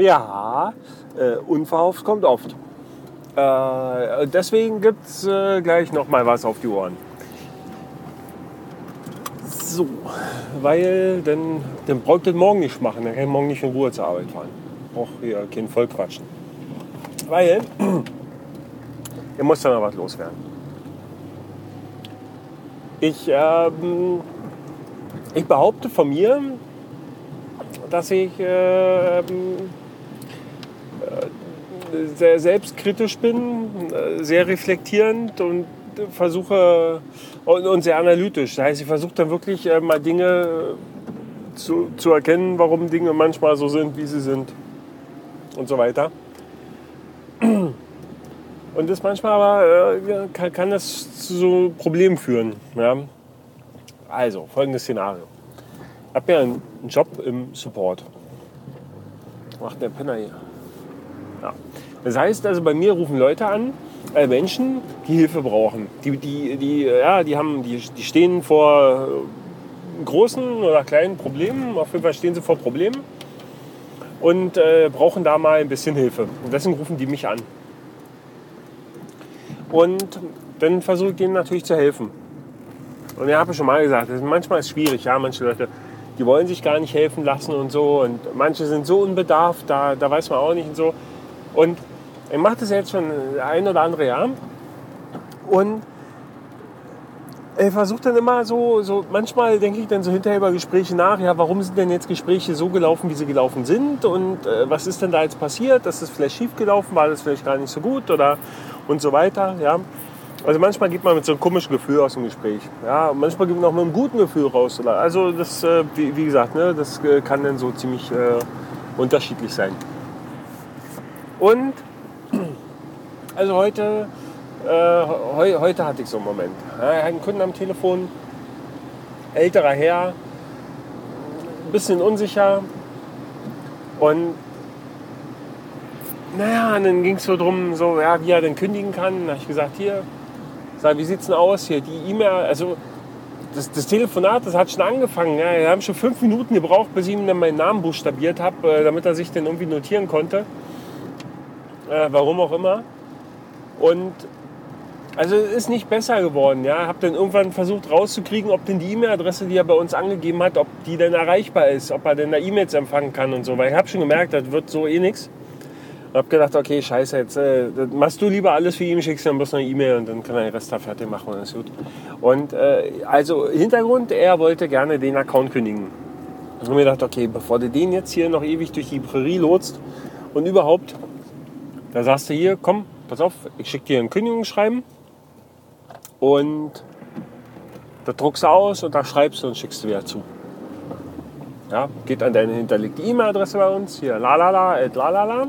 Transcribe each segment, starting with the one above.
Ja, äh, unverhofft kommt oft. Äh, deswegen gibt es äh, gleich noch mal was auf die Ohren. So, weil dann, dann braucht ihr morgen nicht machen. Dann kann ich morgen nicht in Ruhe zur Arbeit fahren. Braucht hier kein Vollquatschen. Weil, ihr muss da noch was loswerden. Ich, ähm, ich behaupte von mir, dass ich äh, sehr selbstkritisch bin, äh, sehr reflektierend und versuche und, sehr analytisch. Das heißt, ich versuche dann wirklich äh, mal Dinge zu, zu erkennen, warum Dinge manchmal so sind, wie sie sind und so weiter. Und das manchmal aber äh, kann, kann, das zu Problemen führen. Ja? Also, folgendes Szenario. Ich habe ja einen Job im Support. Macht der Penner hier? Ja. Das heißt also, bei mir rufen Leute an, äh, Menschen, die Hilfe brauchen. Die, die, die, ja, die, haben, die, die stehen vor großen oder kleinen Problemen. Auf jeden Fall stehen sie vor Problemen und äh, brauchen da mal ein bisschen Hilfe. Und deswegen rufen die mich an. Und dann versuche ich denen natürlich zu helfen. Und ich habe schon mal gesagt, manchmal ist es schwierig. Ja, manche Leute, die wollen sich gar nicht helfen lassen und so. Und manche sind so unbedarft, da, da weiß man auch nicht und so. Und ich mache das jetzt schon ein oder andere Jahr. Und ich versuche dann immer so, so, manchmal denke ich dann so hinterher über Gespräche nach, ja, warum sind denn jetzt Gespräche so gelaufen, wie sie gelaufen sind und äh, was ist denn da jetzt passiert, dass es vielleicht schief gelaufen, war das vielleicht gar nicht so gut oder und so weiter, ja. Also manchmal geht man mit so einem komischen Gefühl aus dem Gespräch, ja, manchmal geht man auch mit einem guten Gefühl raus, oder? also das, äh, wie, wie, gesagt, ne, das äh, kann dann so ziemlich äh, unterschiedlich sein. Und also heute äh, heu, heute hatte ich so einen Moment. Ja, einen Kunden am Telefon, älterer Herr, ein bisschen unsicher. Und naja, und dann ging es so drum, so, ja, wie er denn kündigen kann. Da habe ich gesagt, hier, sag, wie sieht's denn aus hier? Die E-Mail, also das, das, Telefonat, das hat schon angefangen. Ja, wir haben schon fünf Minuten gebraucht, bis ich ihm dann meinen Namen buchstabiert habe, äh, damit er sich den irgendwie notieren konnte. Äh, warum auch immer. Und also es ist nicht besser geworden. Ja, habe dann irgendwann versucht rauszukriegen, ob denn die E-Mail-Adresse, die er bei uns angegeben hat, ob die denn erreichbar ist, ob er denn da E-Mails empfangen kann und so. Weil ich habe schon gemerkt, das wird so eh nichts. Und habe gedacht, okay, scheiße, jetzt äh, machst du lieber alles für ihn, schickst ihm bloß eine E-Mail und dann kann er den Rest da fertig machen und ist gut. Und äh, also Hintergrund, er wollte gerne den Account kündigen. Und habe mir gedacht, okay, bevor du den jetzt hier noch ewig durch die Prärie lotst und überhaupt, da sagst du hier, komm, pass auf, ich schicke dir ein Kündigungsschreiben und da druckst du aus und da schreibst du und schickst du wieder zu. Ja, geht an deine hinterlegte E-Mail-Adresse bei uns, hier lalala, lalala.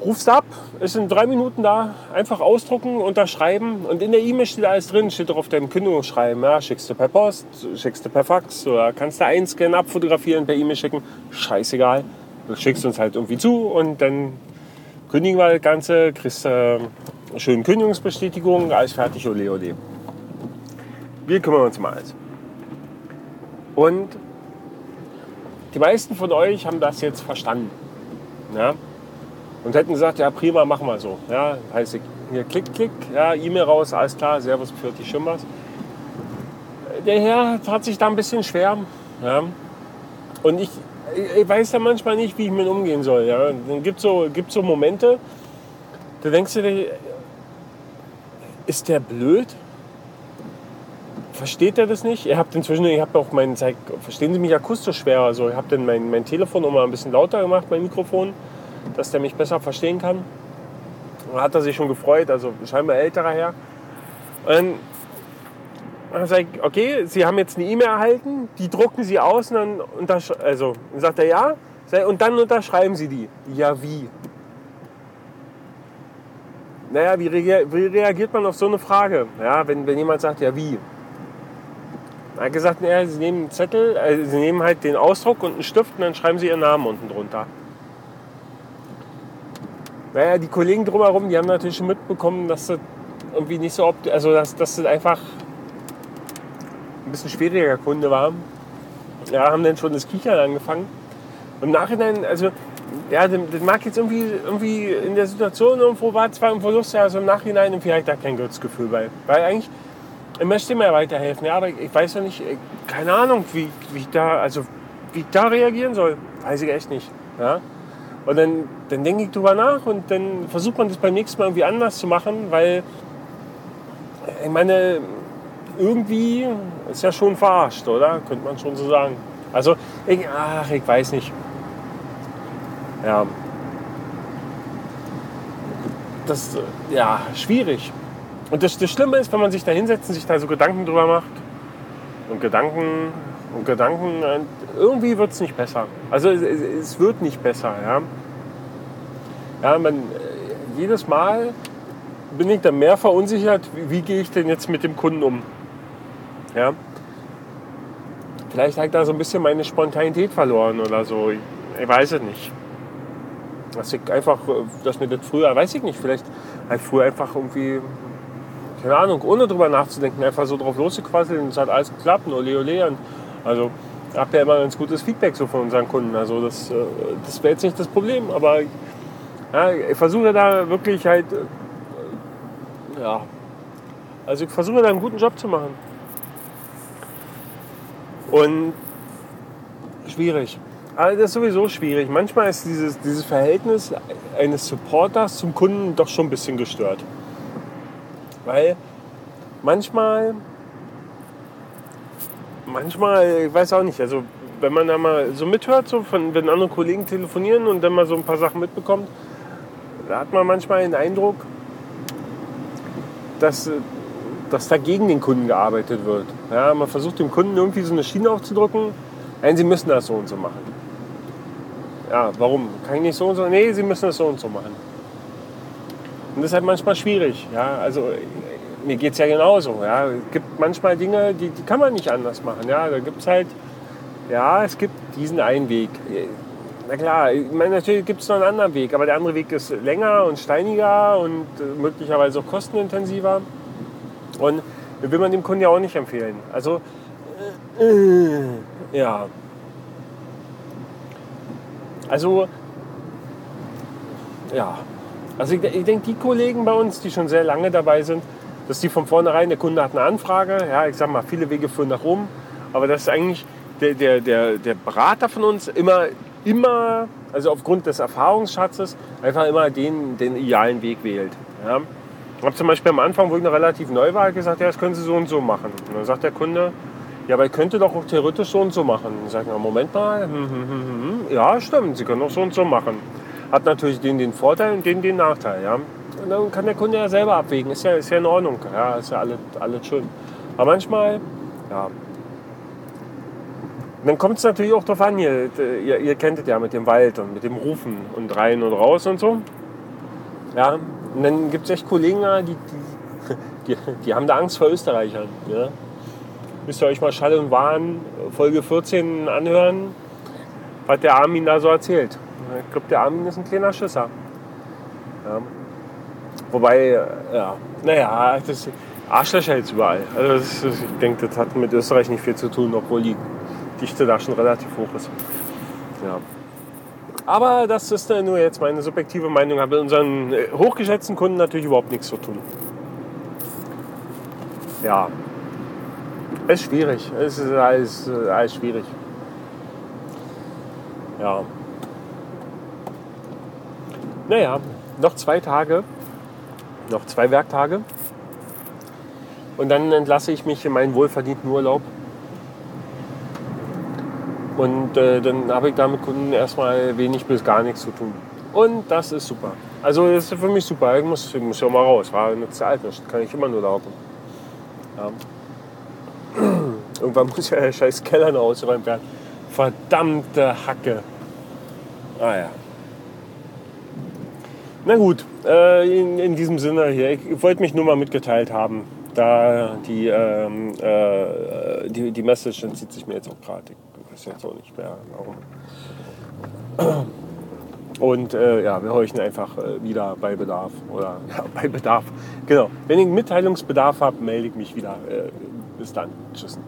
Rufst ab, ist in drei Minuten da, einfach ausdrucken, unterschreiben und in der E-Mail steht alles drin, steht doch auf deinem Kündigungsschreiben. Ja, schickst du per Post, schickst du per Fax oder kannst du einscannen, abfotografieren, per E-Mail schicken, scheißegal. Du schickst uns halt irgendwie zu und dann kündigen wir das Ganze, kriegst du schöne Kündigungsbestätigung, alles fertig, ole ole. Wir kümmern uns mal alles. Und die meisten von euch haben das jetzt verstanden. Ja? Und hätten gesagt, ja prima, machen wir so. Ja, heißt hier klick, klick, ja, E-Mail raus, alles klar, Servus, für die Schimmers. Der Herr hat sich da ein bisschen schwer. Ja? Und ich, ich weiß ja manchmal nicht, wie ich mit umgehen soll. Ja? Dann gibt es so, gibt so Momente, da denkst du dir, ist der blöd? Versteht er das nicht? Ihr habt inzwischen, ich habe auch meinen, verstehen Sie mich akustisch schwer, also ich habe dann mein, mein Telefon immer ein bisschen lauter gemacht, mein Mikrofon, dass der mich besser verstehen kann. Da hat er sich schon gefreut, also scheinbar älterer Herr. Und dann sage ich, okay, Sie haben jetzt eine E-Mail erhalten, die drucken Sie aus und dann, untersch also, sagt er ja, und dann unterschreiben Sie die. Ja, wie? Naja, wie, reagiert man auf so eine Frage? Ja, wenn, wenn jemand sagt, ja, wie? Er hat gesagt, naja, sie nehmen einen Zettel, äh, sie nehmen halt den Ausdruck und einen Stift und dann schreiben sie ihren Namen unten drunter. Naja, die Kollegen drumherum, die haben natürlich schon mitbekommen, dass das irgendwie nicht so, also dass, dass das einfach ein bisschen schwieriger Kunde war. Ja, haben dann schon das Kichern angefangen. im Nachhinein, also ja, das, mag jetzt irgendwie, irgendwie in der Situation irgendwo war zwar ein Verlust, ja, also im Nachhinein ich da kein gutes Gefühl bei. Weil eigentlich, ich möchte mir weiterhelfen, ja, aber ich weiß ja nicht, keine Ahnung, wie, wie ich da, also wie ich da reagieren soll. Weiß ich echt nicht. Ja? Und dann, dann denke ich drüber nach und dann versucht man das beim nächsten Mal irgendwie anders zu machen, weil ich meine, irgendwie ist ja schon verarscht, oder? Könnte man schon so sagen. Also, ich, ach, ich weiß nicht. Ja. Das, ja, schwierig. Und das, das Schlimme ist, wenn man sich da hinsetzt und sich da so Gedanken drüber macht und Gedanken und Gedanken, irgendwie wird es nicht besser. Also es, es, wird nicht besser. Ja, ja man, jedes Mal bin ich dann mehr verunsichert, wie, wie gehe ich denn jetzt mit dem Kunden um. Ja. Vielleicht ich da so ein bisschen meine Spontanität verloren oder so. Ich, ich weiß es nicht. Dass ich einfach, dass mir das früher, weiß ich nicht, vielleicht halt früher einfach irgendwie, keine Ahnung, ohne drüber nachzudenken, einfach so drauf losgequasselt und es hat alles geklappt, und ole ole. Und also ich habe ja immer ganz gutes Feedback so von unseren Kunden. Also das, äh, das wäre jetzt nicht das Problem, aber ja, ich versuche da wirklich halt, äh, ja, also ich versuche da einen guten Job zu machen. Und schwierig. Also das ist sowieso schwierig. Manchmal ist dieses, dieses Verhältnis eines Supporters zum Kunden doch schon ein bisschen gestört. Weil manchmal, manchmal, ich weiß auch nicht, also wenn man da mal so mithört, so von, wenn andere Kollegen telefonieren und dann mal so ein paar Sachen mitbekommt, da hat man manchmal den Eindruck, dass, dass da gegen den Kunden gearbeitet wird. Ja, man versucht dem Kunden irgendwie so eine Schiene aufzudrücken, nein, sie müssen das so und so machen. Ja, warum? Kann ich nicht so und so? Nee, sie müssen das so und so machen. Und das ist halt manchmal schwierig. Ja, also mir geht es ja genauso. Ja. Es gibt manchmal Dinge, die, die kann man nicht anders machen. Ja. Da gibt es halt, ja, es gibt diesen einen Weg. Na klar, ich meine, natürlich gibt es noch einen anderen Weg, aber der andere Weg ist länger und steiniger und äh, möglicherweise auch kostenintensiver. Und will man dem Kunden ja auch nicht empfehlen. Also, äh, äh, ja, also, ja. Also ich, ich denke, die Kollegen bei uns, die schon sehr lange dabei sind, dass die von vornherein, der Kunde hat eine Anfrage, ja, ich sag mal, viele Wege führen nach Rom, aber dass eigentlich der, der, der, der Berater von uns immer, immer, also aufgrund des Erfahrungsschatzes, einfach immer den, den idealen Weg wählt. Ja. Ich habe zum Beispiel am Anfang, wo ich noch relativ neu war, gesagt, ja, das können Sie so und so machen. Und dann sagt der Kunde, ja, aber ich könnte doch auch theoretisch so und so machen. Ich sage, Moment mal, hm, hm, hm, ja, stimmt, Sie können doch so und so machen. Hat natürlich den den Vorteil und den den Nachteil. Ja? Und dann kann der Kunde ja selber abwägen. Ist ja, ist ja in Ordnung. Ja, ist ja alles, alles schön. Aber manchmal, ja. Dann kommt es natürlich auch darauf an, ihr, ihr, ihr, kennt es ja mit dem Wald und mit dem Rufen und rein und raus und so. Ja, und dann gibt es echt Kollegen, die, die, die, die haben da Angst vor Österreichern. Ja? müsst ihr euch mal Schall und Wahn Folge 14 anhören, was der Armin da so erzählt. Ich glaube, der Armin ist ein kleiner Schisser. Ja. Wobei, äh, ja, naja, das Arschlöcher jetzt überall. Also ist, ich denke, das hat mit Österreich nicht viel zu tun, obwohl die Dichte da schon relativ hoch ist. Ja. Aber das ist nur jetzt meine subjektive Meinung. Hat mit unseren äh, hochgeschätzten Kunden natürlich überhaupt nichts zu tun. Ja, es ist schwierig. Es ist alles, alles schwierig. Ja. Naja, noch zwei Tage, noch zwei Werktage. Und dann entlasse ich mich in meinen wohlverdienten Urlaub. Und äh, dann habe ich da mit Kunden erstmal wenig bis gar nichts zu tun. Und das ist super. Also das ist für mich super. Ich muss, ich muss ja mal raus. War eine Zeit, das kann ich immer nur laufen. Ja. Irgendwann muss ja der scheiß Keller noch ausgeräumt werden. Verdammte Hacke. Ah ja. Na gut, äh, in, in, diesem Sinne hier, ich, ich wollte mich nur mal mitgeteilt haben, da die, ähm, äh, die, die Message entzieht sich mir jetzt auch gerade. Weiß jetzt auch nicht mehr, warum. Und äh, ja, wir horchen einfach äh, wieder bei Bedarf. Oder ja, bei Bedarf. Genau. Wenn ich Mitteilungsbedarf habe, melde ich mich wieder. Äh, bis dann. Tschüss.